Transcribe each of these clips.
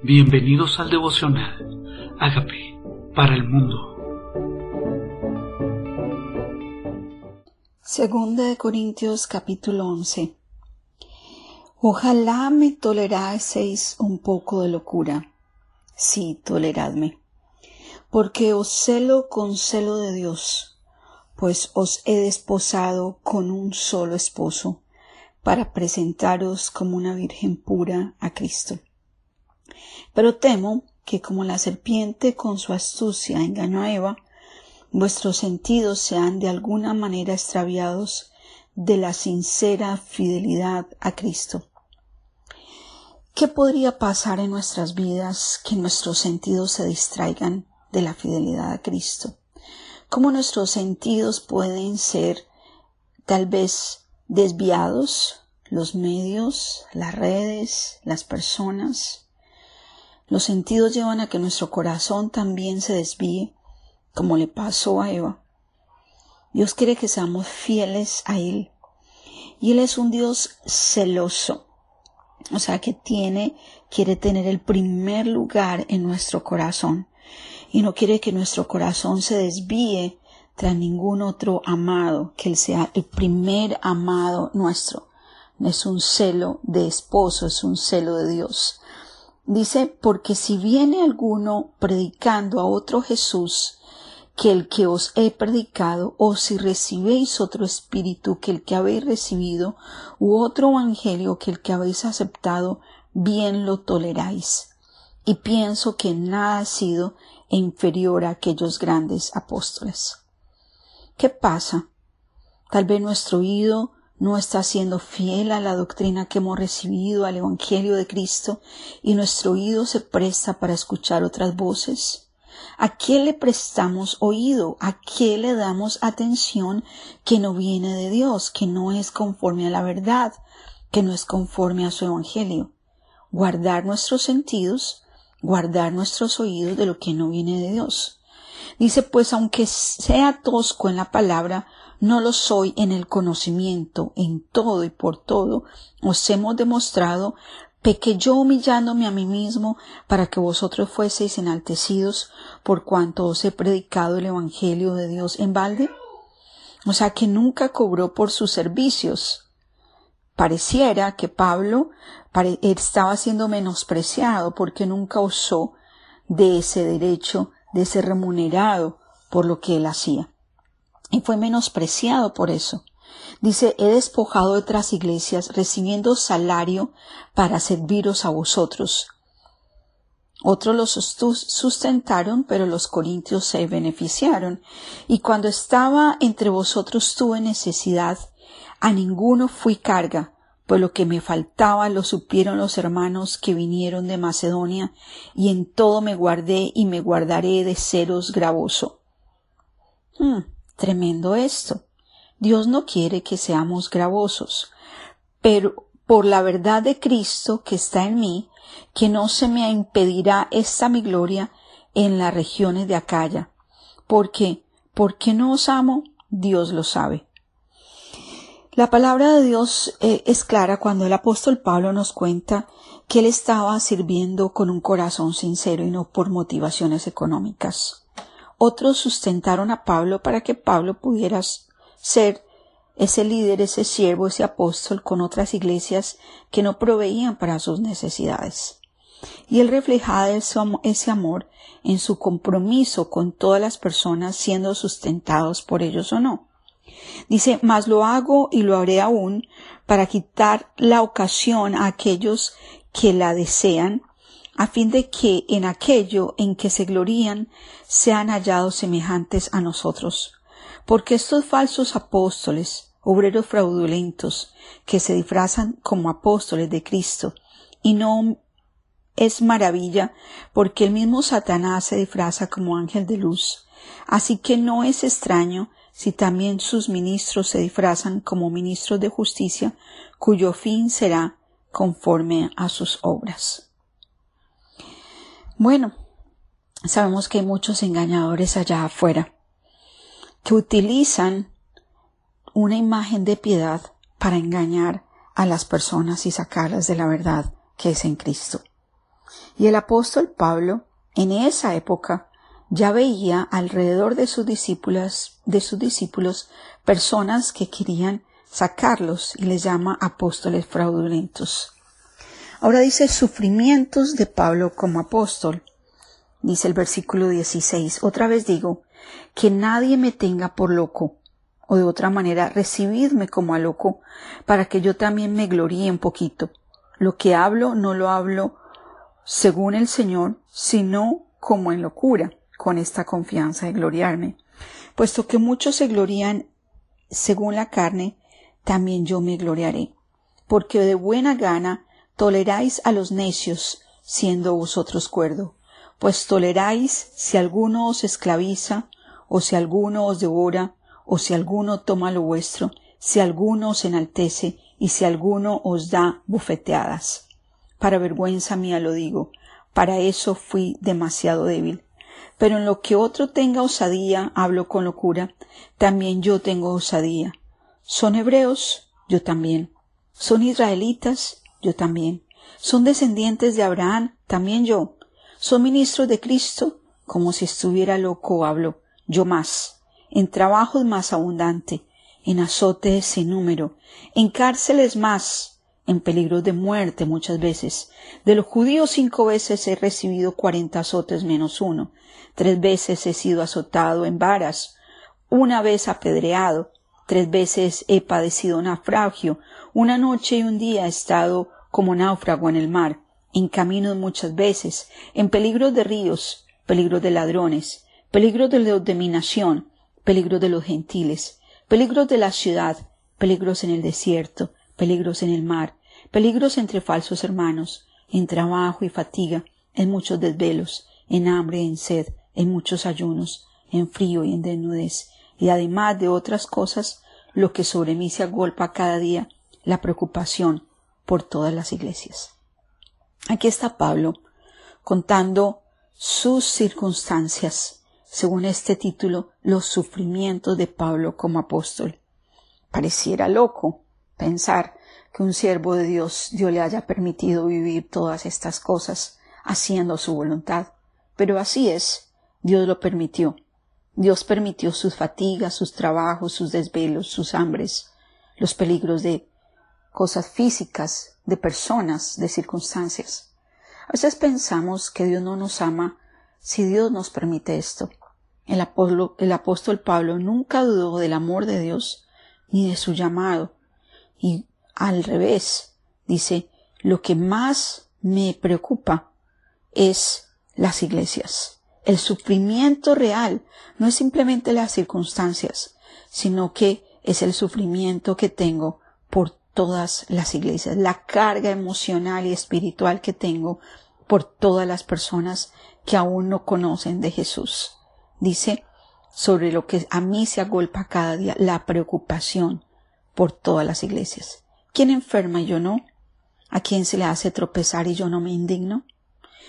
Bienvenidos al devocional. Hágame para el mundo. Segunda de Corintios capítulo 11. Ojalá me toleraseis un poco de locura. Sí, toleradme. Porque os celo con celo de Dios, pues os he desposado con un solo esposo, para presentaros como una virgen pura a Cristo. Pero temo que como la serpiente con su astucia engañó a Eva, vuestros sentidos sean de alguna manera extraviados de la sincera fidelidad a Cristo. ¿Qué podría pasar en nuestras vidas que nuestros sentidos se distraigan de la fidelidad a Cristo? ¿Cómo nuestros sentidos pueden ser tal vez desviados? Los medios, las redes, las personas. Los sentidos llevan a que nuestro corazón también se desvíe, como le pasó a Eva. Dios quiere que seamos fieles a Él. Y Él es un Dios celoso. O sea, que tiene, quiere tener el primer lugar en nuestro corazón. Y no quiere que nuestro corazón se desvíe tras ningún otro amado, que Él sea el primer amado nuestro. Es un celo de esposo, es un celo de Dios. Dice, porque si viene alguno predicando a otro Jesús que el que os he predicado, o si recibéis otro espíritu que el que habéis recibido, u otro evangelio que el que habéis aceptado, bien lo toleráis. Y pienso que nada ha sido inferior a aquellos grandes apóstoles. ¿Qué pasa? Tal vez nuestro oído no está siendo fiel a la doctrina que hemos recibido, al Evangelio de Cristo, y nuestro oído se presta para escuchar otras voces? ¿A qué le prestamos oído? ¿A qué le damos atención que no viene de Dios, que no es conforme a la verdad, que no es conforme a su Evangelio? Guardar nuestros sentidos, guardar nuestros oídos de lo que no viene de Dios. Dice, pues aunque sea tosco en la palabra, no lo soy en el conocimiento, en todo y por todo, os hemos demostrado, peque yo humillándome a mí mismo para que vosotros fueseis enaltecidos por cuanto os he predicado el Evangelio de Dios en balde? O sea que nunca cobró por sus servicios. Pareciera que Pablo estaba siendo menospreciado porque nunca usó de ese derecho, de ese remunerado por lo que él hacía y fue menospreciado por eso. Dice, he despojado de otras iglesias recibiendo salario para serviros a vosotros. Otros los sustentaron, pero los corintios se beneficiaron. Y cuando estaba entre vosotros tuve necesidad, a ninguno fui carga, pues lo que me faltaba lo supieron los hermanos que vinieron de Macedonia, y en todo me guardé y me guardaré de seros gravoso. Hmm. Tremendo esto. Dios no quiere que seamos gravosos, pero por la verdad de Cristo que está en mí, que no se me impedirá esta mi gloria en las regiones de Acaya. Porque, porque no os amo, Dios lo sabe. La palabra de Dios eh, es clara cuando el apóstol Pablo nos cuenta que él estaba sirviendo con un corazón sincero y no por motivaciones económicas. Otros sustentaron a Pablo para que Pablo pudiera ser ese líder, ese siervo, ese apóstol con otras iglesias que no proveían para sus necesidades. Y él reflejaba ese amor en su compromiso con todas las personas siendo sustentados por ellos o no. Dice, mas lo hago y lo haré aún para quitar la ocasión a aquellos que la desean a fin de que en aquello en que se glorían sean hallados semejantes a nosotros. Porque estos falsos apóstoles, obreros fraudulentos, que se disfrazan como apóstoles de Cristo, y no es maravilla, porque el mismo Satanás se disfraza como ángel de luz. Así que no es extraño si también sus ministros se disfrazan como ministros de justicia, cuyo fin será conforme a sus obras. Bueno, sabemos que hay muchos engañadores allá afuera que utilizan una imagen de piedad para engañar a las personas y sacarlas de la verdad que es en Cristo. Y el apóstol Pablo, en esa época, ya veía alrededor de sus discípulos, de sus discípulos personas que querían sacarlos y les llama apóstoles fraudulentos. Ahora dice sufrimientos de Pablo como apóstol. Dice el versículo 16. Otra vez digo, que nadie me tenga por loco, o de otra manera, recibidme como a loco, para que yo también me gloríe un poquito. Lo que hablo no lo hablo según el Señor, sino como en locura, con esta confianza de gloriarme. Puesto que muchos se glorían según la carne, también yo me gloriaré. Porque de buena gana toleráis a los necios, siendo vosotros cuerdo. Pues toleráis si alguno os esclaviza, o si alguno os devora, o si alguno toma lo vuestro, si alguno os enaltece, y si alguno os da bufeteadas. Para vergüenza mía lo digo, para eso fui demasiado débil. Pero en lo que otro tenga osadía, hablo con locura, también yo tengo osadía. Son hebreos, yo también. Son israelitas, yo también. Son descendientes de Abraham, también yo. Son ministros de Cristo, como si estuviera loco hablo, yo más. En trabajos más abundante, en azotes sin número, en cárceles más, en peligros de muerte muchas veces. De los judíos cinco veces he recibido cuarenta azotes menos uno. Tres veces he sido azotado en varas, una vez apedreado, tres veces he padecido naufragio, una noche y un día he estado como náufrago en el mar, en caminos muchas veces, en peligros de ríos, peligros de ladrones, peligros de dominación, peligros de los gentiles, peligros de la ciudad, peligros en el desierto, peligros en el mar, peligros entre falsos hermanos, en trabajo y fatiga, en muchos desvelos, en hambre en sed, en muchos ayunos, en frío y en desnudez, y además de otras cosas, lo que sobre mí se agolpa cada día, la preocupación por todas las iglesias. Aquí está Pablo contando sus circunstancias, según este título, los sufrimientos de Pablo como apóstol. Pareciera loco pensar que un siervo de Dios Dios le haya permitido vivir todas estas cosas haciendo su voluntad. Pero así es, Dios lo permitió. Dios permitió sus fatigas, sus trabajos, sus desvelos, sus hambres, los peligros de cosas físicas, de personas, de circunstancias. A veces pensamos que Dios no nos ama si Dios nos permite esto. El, el apóstol Pablo nunca dudó del amor de Dios ni de su llamado. Y al revés, dice, lo que más me preocupa es las iglesias. El sufrimiento real no es simplemente las circunstancias, sino que es el sufrimiento que tengo por todas las iglesias, la carga emocional y espiritual que tengo por todas las personas que aún no conocen de Jesús. Dice sobre lo que a mí se agolpa cada día, la preocupación por todas las iglesias. ¿Quién enferma y yo no? ¿A quién se le hace tropezar y yo no me indigno?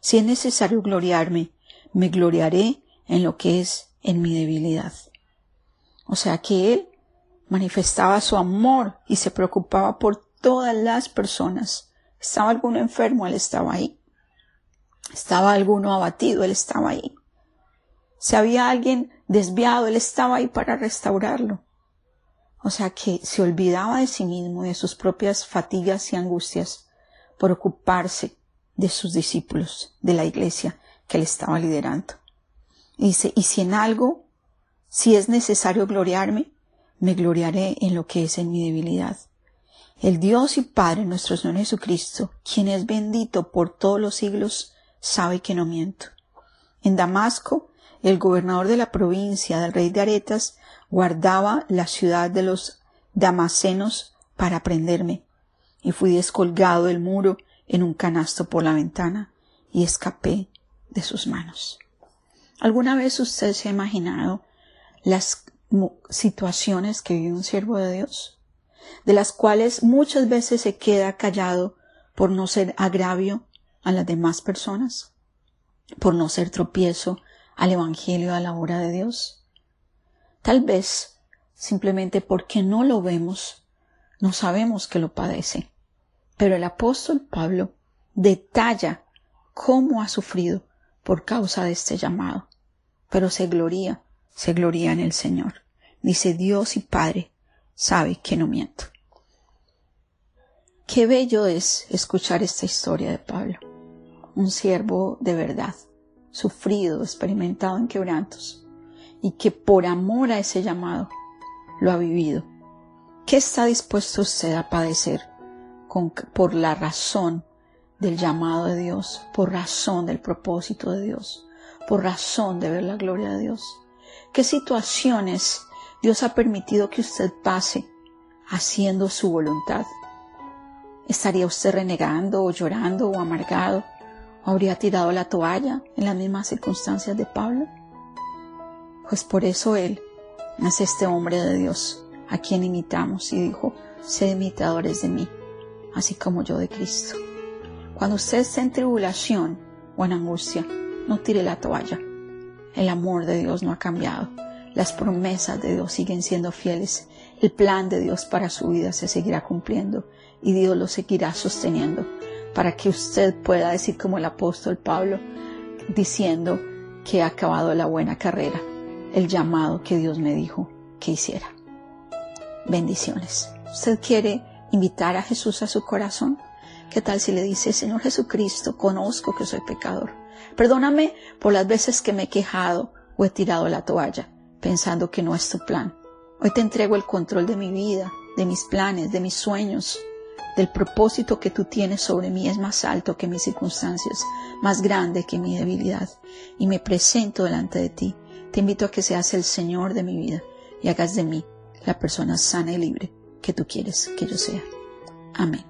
Si es necesario gloriarme, me gloriaré en lo que es en mi debilidad. O sea que él manifestaba su amor y se preocupaba por todas las personas. Estaba alguno enfermo, él estaba ahí. Estaba alguno abatido, él estaba ahí. Si había alguien desviado, él estaba ahí para restaurarlo. O sea que se olvidaba de sí mismo, de sus propias fatigas y angustias, por ocuparse de sus discípulos, de la iglesia que él estaba liderando. dice, y si en algo, si es necesario gloriarme, me gloriaré en lo que es en mi debilidad. El Dios y Padre nuestro Señor Jesucristo, quien es bendito por todos los siglos, sabe que no miento. En Damasco, el gobernador de la provincia del rey de Aretas guardaba la ciudad de los damasenos para prenderme, y fui descolgado del muro en un canasto por la ventana y escapé de sus manos. ¿Alguna vez usted se ha imaginado las situaciones que vive un siervo de Dios, de las cuales muchas veces se queda callado por no ser agravio a las demás personas, por no ser tropiezo al Evangelio a la obra de Dios. Tal vez simplemente porque no lo vemos, no sabemos que lo padece. Pero el apóstol Pablo detalla cómo ha sufrido por causa de este llamado. Pero se gloria, se gloria en el Señor. Dice Dios y Padre, sabe que no miento. Qué bello es escuchar esta historia de Pablo, un siervo de verdad, sufrido, experimentado en quebrantos, y que por amor a ese llamado lo ha vivido. ¿Qué está dispuesto usted a padecer por la razón del llamado de Dios, por razón del propósito de Dios, por razón de ver la gloria de Dios? ¿Qué situaciones Dios ha permitido que usted pase haciendo su voluntad? ¿Estaría usted renegando o llorando o amargado? ¿O habría tirado la toalla en las mismas circunstancias de Pablo? Pues por eso Él es este hombre de Dios a quien imitamos y dijo, sed imitadores de mí, así como yo de Cristo. Cuando usted esté en tribulación o en angustia, no tire la toalla. El amor de Dios no ha cambiado. Las promesas de Dios siguen siendo fieles. El plan de Dios para su vida se seguirá cumpliendo y Dios lo seguirá sosteniendo para que usted pueda decir como el apóstol Pablo, diciendo que ha acabado la buena carrera, el llamado que Dios me dijo que hiciera. Bendiciones. ¿Usted quiere invitar a Jesús a su corazón? ¿Qué tal si le dice, Señor Jesucristo, conozco que soy pecador? Perdóname por las veces que me he quejado o he tirado la toalla, pensando que no es tu plan. Hoy te entrego el control de mi vida, de mis planes, de mis sueños, del propósito que tú tienes sobre mí es más alto que mis circunstancias, más grande que mi debilidad, y me presento delante de ti. Te invito a que seas el Señor de mi vida y hagas de mí la persona sana y libre que tú quieres que yo sea. Amén.